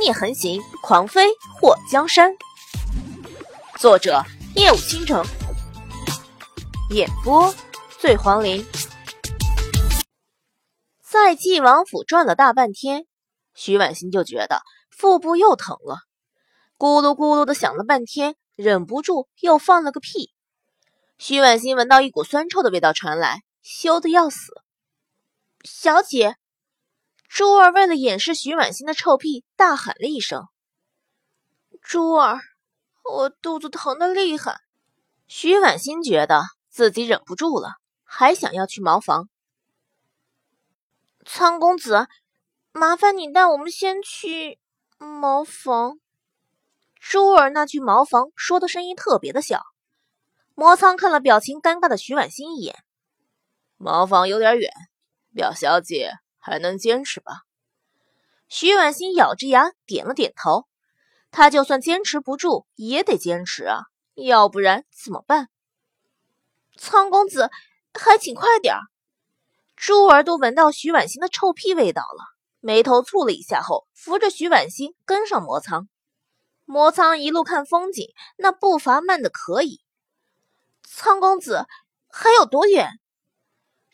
孽横行，狂飞祸江山。作者：夜舞倾城，演播：醉黄林。在晋王府转了大半天，徐婉欣就觉得腹部又疼了，咕噜咕噜的响了半天，忍不住又放了个屁。徐婉欣闻到一股酸臭的味道传来，羞得要死。小姐。珠儿为了掩饰徐婉欣的臭屁，大喊了一声：“珠儿，我肚子疼的厉害。”徐婉欣觉得自己忍不住了，还想要去茅房。苍公子，麻烦你带我们先去茅房。珠儿那句“茅房”说的声音特别的小。魔苍看了表情尴尬的徐婉欣一眼：“茅房有点远，表小姐。”还能坚持吧？徐婉欣咬着牙点了点头。她就算坚持不住，也得坚持啊，要不然怎么办？苍公子，还请快点儿！珠儿都闻到徐婉欣的臭屁味道了，眉头蹙了一下后，扶着徐婉欣跟上魔苍。魔苍一路看风景，那步伐慢的可以。苍公子，还有多远？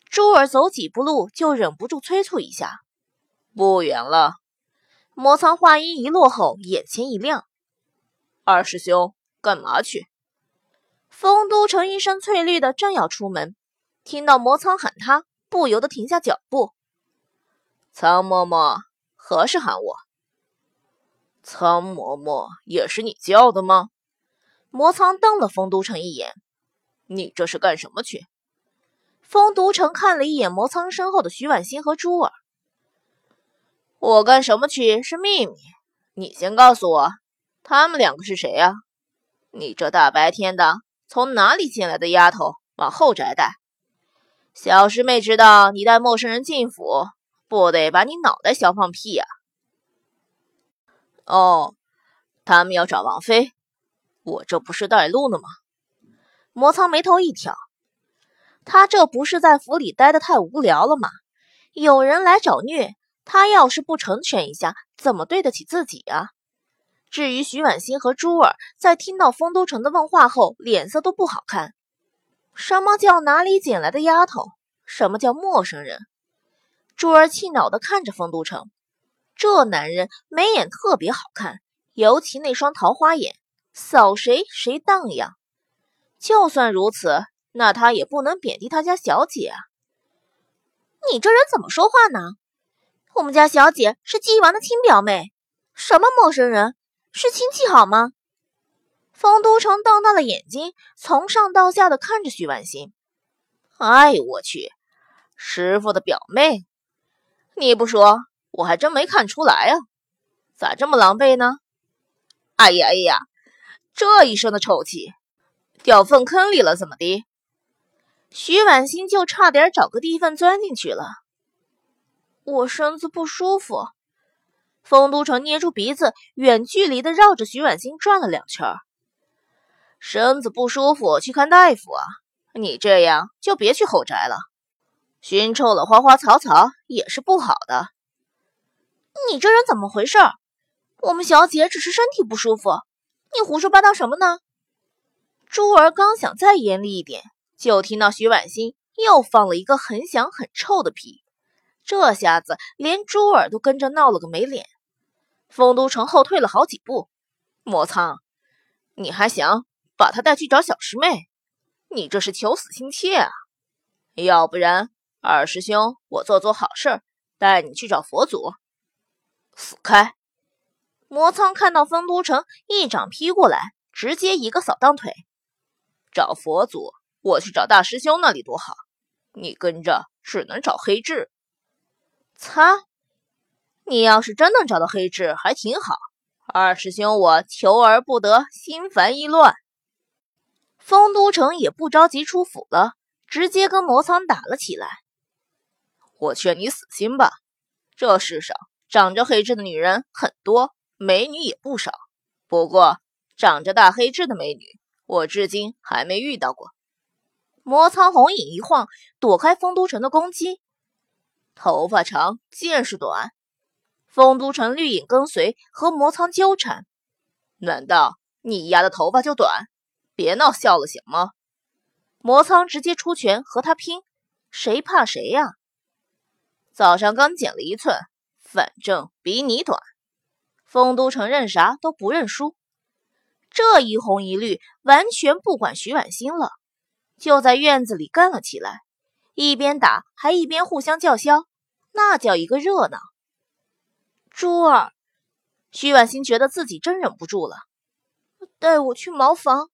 珠儿走几步路就忍不住催促一下：“不远了。”魔苍话音一落后，眼前一亮：“二师兄，干嘛去？”丰都城一身翠绿的正要出门，听到魔苍喊他，不由得停下脚步。苍嬷嬷何时喊我？苍嬷嬷也是你叫的吗？魔苍瞪了丰都城一眼：“你这是干什么去？”风都城看了一眼魔苍身后的徐婉欣和珠儿，我干什么去是秘密，你先告诉我，他们两个是谁呀？你这大白天的从哪里进来的丫头，往后宅带？小师妹知道你带陌生人进府，不得把你脑袋削放屁呀？哦，他们要找王妃，我这不是带路呢吗？魔苍眉头一挑。他这不是在府里待的太无聊了吗？有人来找虐，他要是不成全一下，怎么对得起自己啊？至于徐婉欣和珠儿，在听到丰都城的问话后，脸色都不好看。什么叫哪里捡来的丫头？什么叫陌生人？珠儿气恼地看着丰都城，这男人眉眼特别好看，尤其那双桃花眼，扫谁谁荡漾。就算如此。那他也不能贬低他家小姐啊！你这人怎么说话呢？我们家小姐是姬王的亲表妹，什么陌生人？是亲戚好吗？丰都城瞪大了眼睛，从上到下的看着徐婉欣。哎呦我去，师傅的表妹！你不说，我还真没看出来啊！咋这么狼狈呢？哎呀哎呀，这一身的臭气，掉粪坑里了，怎么的？徐婉欣就差点找个地方钻进去了。我身子不舒服。丰都城捏住鼻子，远距离的绕着徐婉欣转了两圈。身子不舒服，去看大夫啊！你这样就别去后宅了，熏臭了花花草草也是不好的。你这人怎么回事？我们小姐只是身体不舒服，你胡说八道什么呢？珠儿刚想再严厉一点。就听到徐婉欣又放了一个很响很臭的屁，这下子连珠儿都跟着闹了个没脸。丰都城后退了好几步，魔苍，你还想把他带去找小师妹？你这是求死心切啊！要不然，二师兄我做做好事，带你去找佛祖。死开！魔苍看到丰都城一掌劈过来，直接一个扫荡腿，找佛祖。我去找大师兄那里多好，你跟着只能找黑痣。擦！你要是真能找到黑痣，还挺好。二师兄我求而不得，心烦意乱。丰都城也不着急出府了，直接跟魔苍打了起来。我劝你死心吧，这世上长着黑痣的女人很多，美女也不少。不过长着大黑痣的美女，我至今还没遇到过。魔苍红影一晃，躲开丰都城的攻击。头发长，见识短，丰都城绿影跟随和魔苍纠缠，难道你丫的头发就短？别闹笑了行吗？魔苍直接出拳和他拼，谁怕谁呀？早上刚剪了一寸，反正比你短。丰都城认啥都不认输，这一红一绿完全不管徐婉欣了，就在院子里干了起来，一边打还一边互相叫嚣，那叫一个热闹。珠儿，徐婉欣觉得自己真忍不住了，带我去茅房。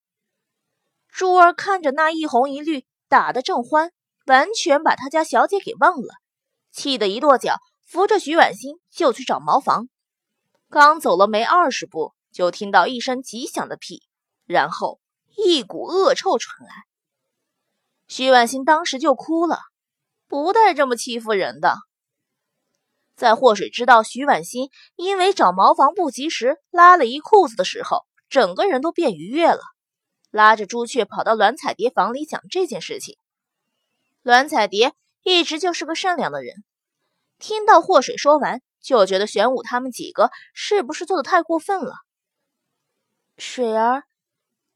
珠儿看着那一红一绿打得正欢，完全把他家小姐给忘了，气得一跺脚，扶着徐婉欣就去找茅房。刚走了没二十步，就听到一声极响的屁，然后一股恶臭传来。徐婉欣当时就哭了，不带这么欺负人的。在祸水知道徐婉欣因为找茅房不及时拉了一裤子的时候，整个人都变愉悦了，拉着朱雀跑到栾彩蝶房里讲这件事情。栾彩蝶一直就是个善良的人，听到祸水说完，就觉得玄武他们几个是不是做的太过分了？水儿，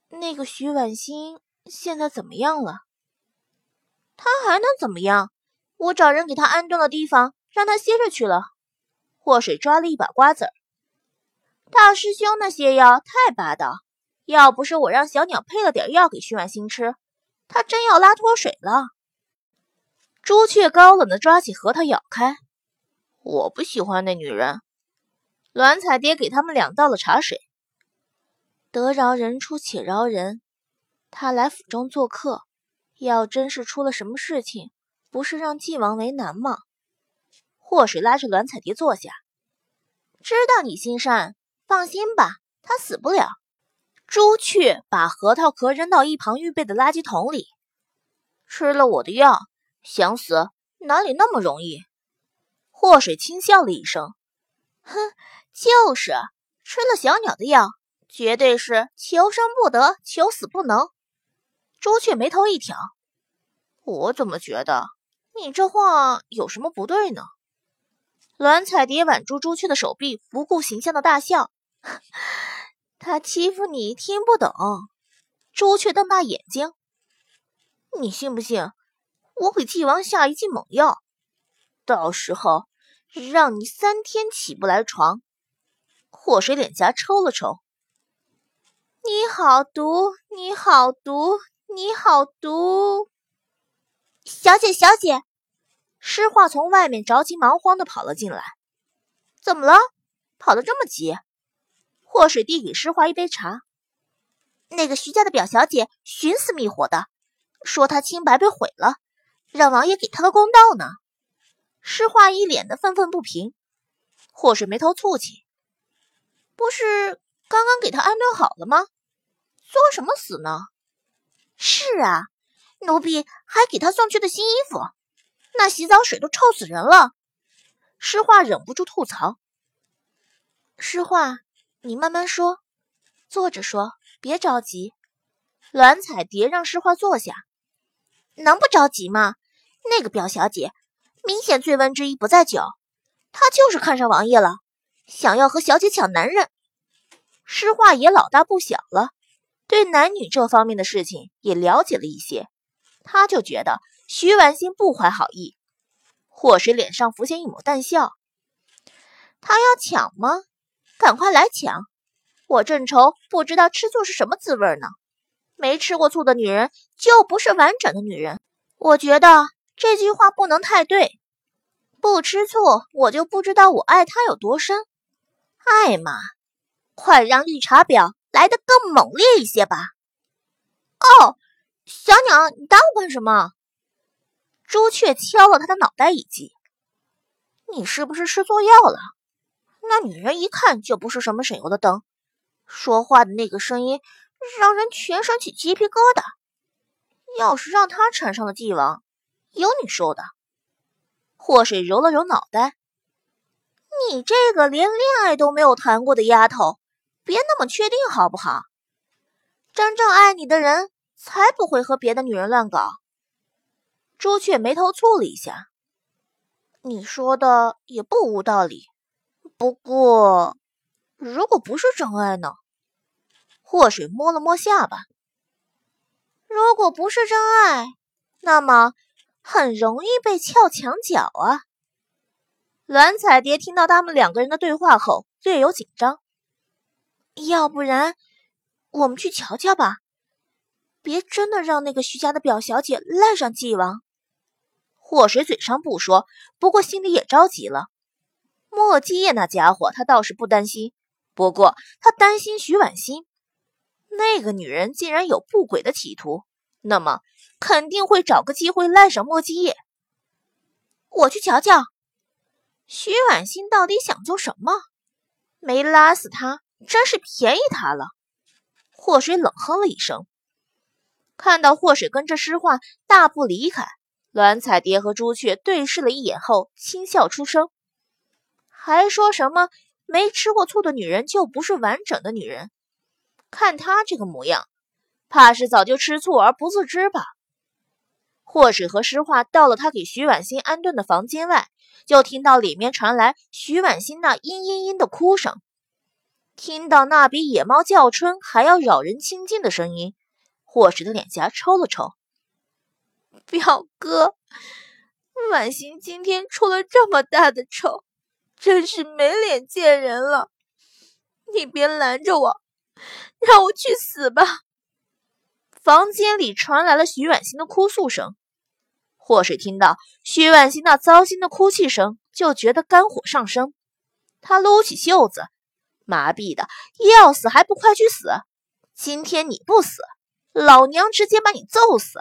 那个徐婉欣现在怎么样了？他还能怎么样？我找人给他安顿了地方。让他歇着去了。祸水抓了一把瓜子儿。大师兄那些药太霸道，要不是我让小鸟配了点药给徐婉心吃，他真要拉脱水了。朱雀高冷的抓起核桃咬开。我不喜欢那女人。栾彩蝶给他们俩倒了茶水。得饶人处且饶人，他来府中做客，要真是出了什么事情，不是让晋王为难吗？祸水拉着栾彩蝶坐下，知道你心善，放心吧，他死不了。朱雀把核桃壳扔到一旁预备的垃圾桶里，吃了我的药，想死哪里那么容易？祸水轻笑了一声，哼，就是，吃了小鸟的药，绝对是求生不得，求死不能。朱雀眉头一挑，我怎么觉得你这话有什么不对呢？栾彩蝶挽住朱雀的手臂，不顾形象的大笑：“ 他欺负你听不懂。”朱雀瞪大眼睛：“你信不信我给纪王下一剂猛药，到时候让你三天起不来床？”祸水脸颊抽了抽：“你好毒，你好毒，你好毒！”小姐，小姐。诗画从外面着急忙慌的跑了进来，怎么了？跑得这么急？祸水递给诗画一杯茶。那个徐家的表小姐寻死觅活的，说她清白被毁了，让王爷给她个公道呢。诗画一脸的愤愤不平。祸水眉头蹙起，不是刚刚给她安顿好了吗？作什么死呢？是啊，奴婢还给他送去的新衣服。那洗澡水都臭死人了，诗画忍不住吐槽。诗画，你慢慢说，坐着说，别着急。栾彩蝶让诗画坐下，能不着急吗？那个表小姐明显醉翁之意不在酒，她就是看上王爷了，想要和小姐抢男人。诗画也老大不小了，对男女这方面的事情也了解了一些，他就觉得。徐婉欣不怀好意，祸水脸上浮现一抹淡笑。他要抢吗？赶快来抢！我正愁不知道吃醋是什么滋味呢。没吃过醋的女人就不是完整的女人。我觉得这句话不能太对。不吃醋，我就不知道我爱他有多深。爱嘛，快让绿茶婊来得更猛烈一些吧。哦，小鸟，你打我干什么？朱雀敲了他的脑袋一记：“你是不是吃错药了？那女人一看就不是什么省油的灯，说话的那个声音让人全身起鸡皮疙瘩。要是让她缠上了帝王，有你受的。”祸水揉了揉脑袋：“你这个连恋爱都没有谈过的丫头，别那么确定好不好？真正爱你的人才不会和别的女人乱搞。”朱雀眉头蹙了一下，你说的也不无道理，不过，如果不是真爱呢？祸水摸了摸下巴。如果不是真爱，那么很容易被撬墙角啊。栾彩蝶听到他们两个人的对话后，略有紧张。要不然，我们去瞧瞧吧，别真的让那个徐家的表小姐赖上纪王。祸水嘴上不说，不过心里也着急了。莫基业那家伙，他倒是不担心，不过他担心徐婉欣。那个女人既然有不轨的企图，那么肯定会找个机会赖上莫基业。我去瞧瞧，徐婉欣到底想做什么？没拉死他，真是便宜他了。祸水冷哼了一声，看到祸水跟着诗画大步离开。栾彩蝶和朱雀对视了一眼后，轻笑出声，还说什么没吃过醋的女人就不是完整的女人。看她这个模样，怕是早就吃醋而不自知吧。祸水和诗画到了他给徐婉欣安顿的房间外，就听到里面传来徐婉欣那嘤嘤嘤的哭声。听到那比野猫叫春还要扰人清静的声音，霍水的脸颊抽了抽。表哥，婉欣今天出了这么大的丑，真是没脸见人了。你别拦着我，让我去死吧！房间里传来了徐婉欣的哭诉声。霍水听到徐婉欣那糟心的哭泣声，就觉得肝火上升。他撸起袖子，麻痹的要死还不快去死！今天你不死，老娘直接把你揍死！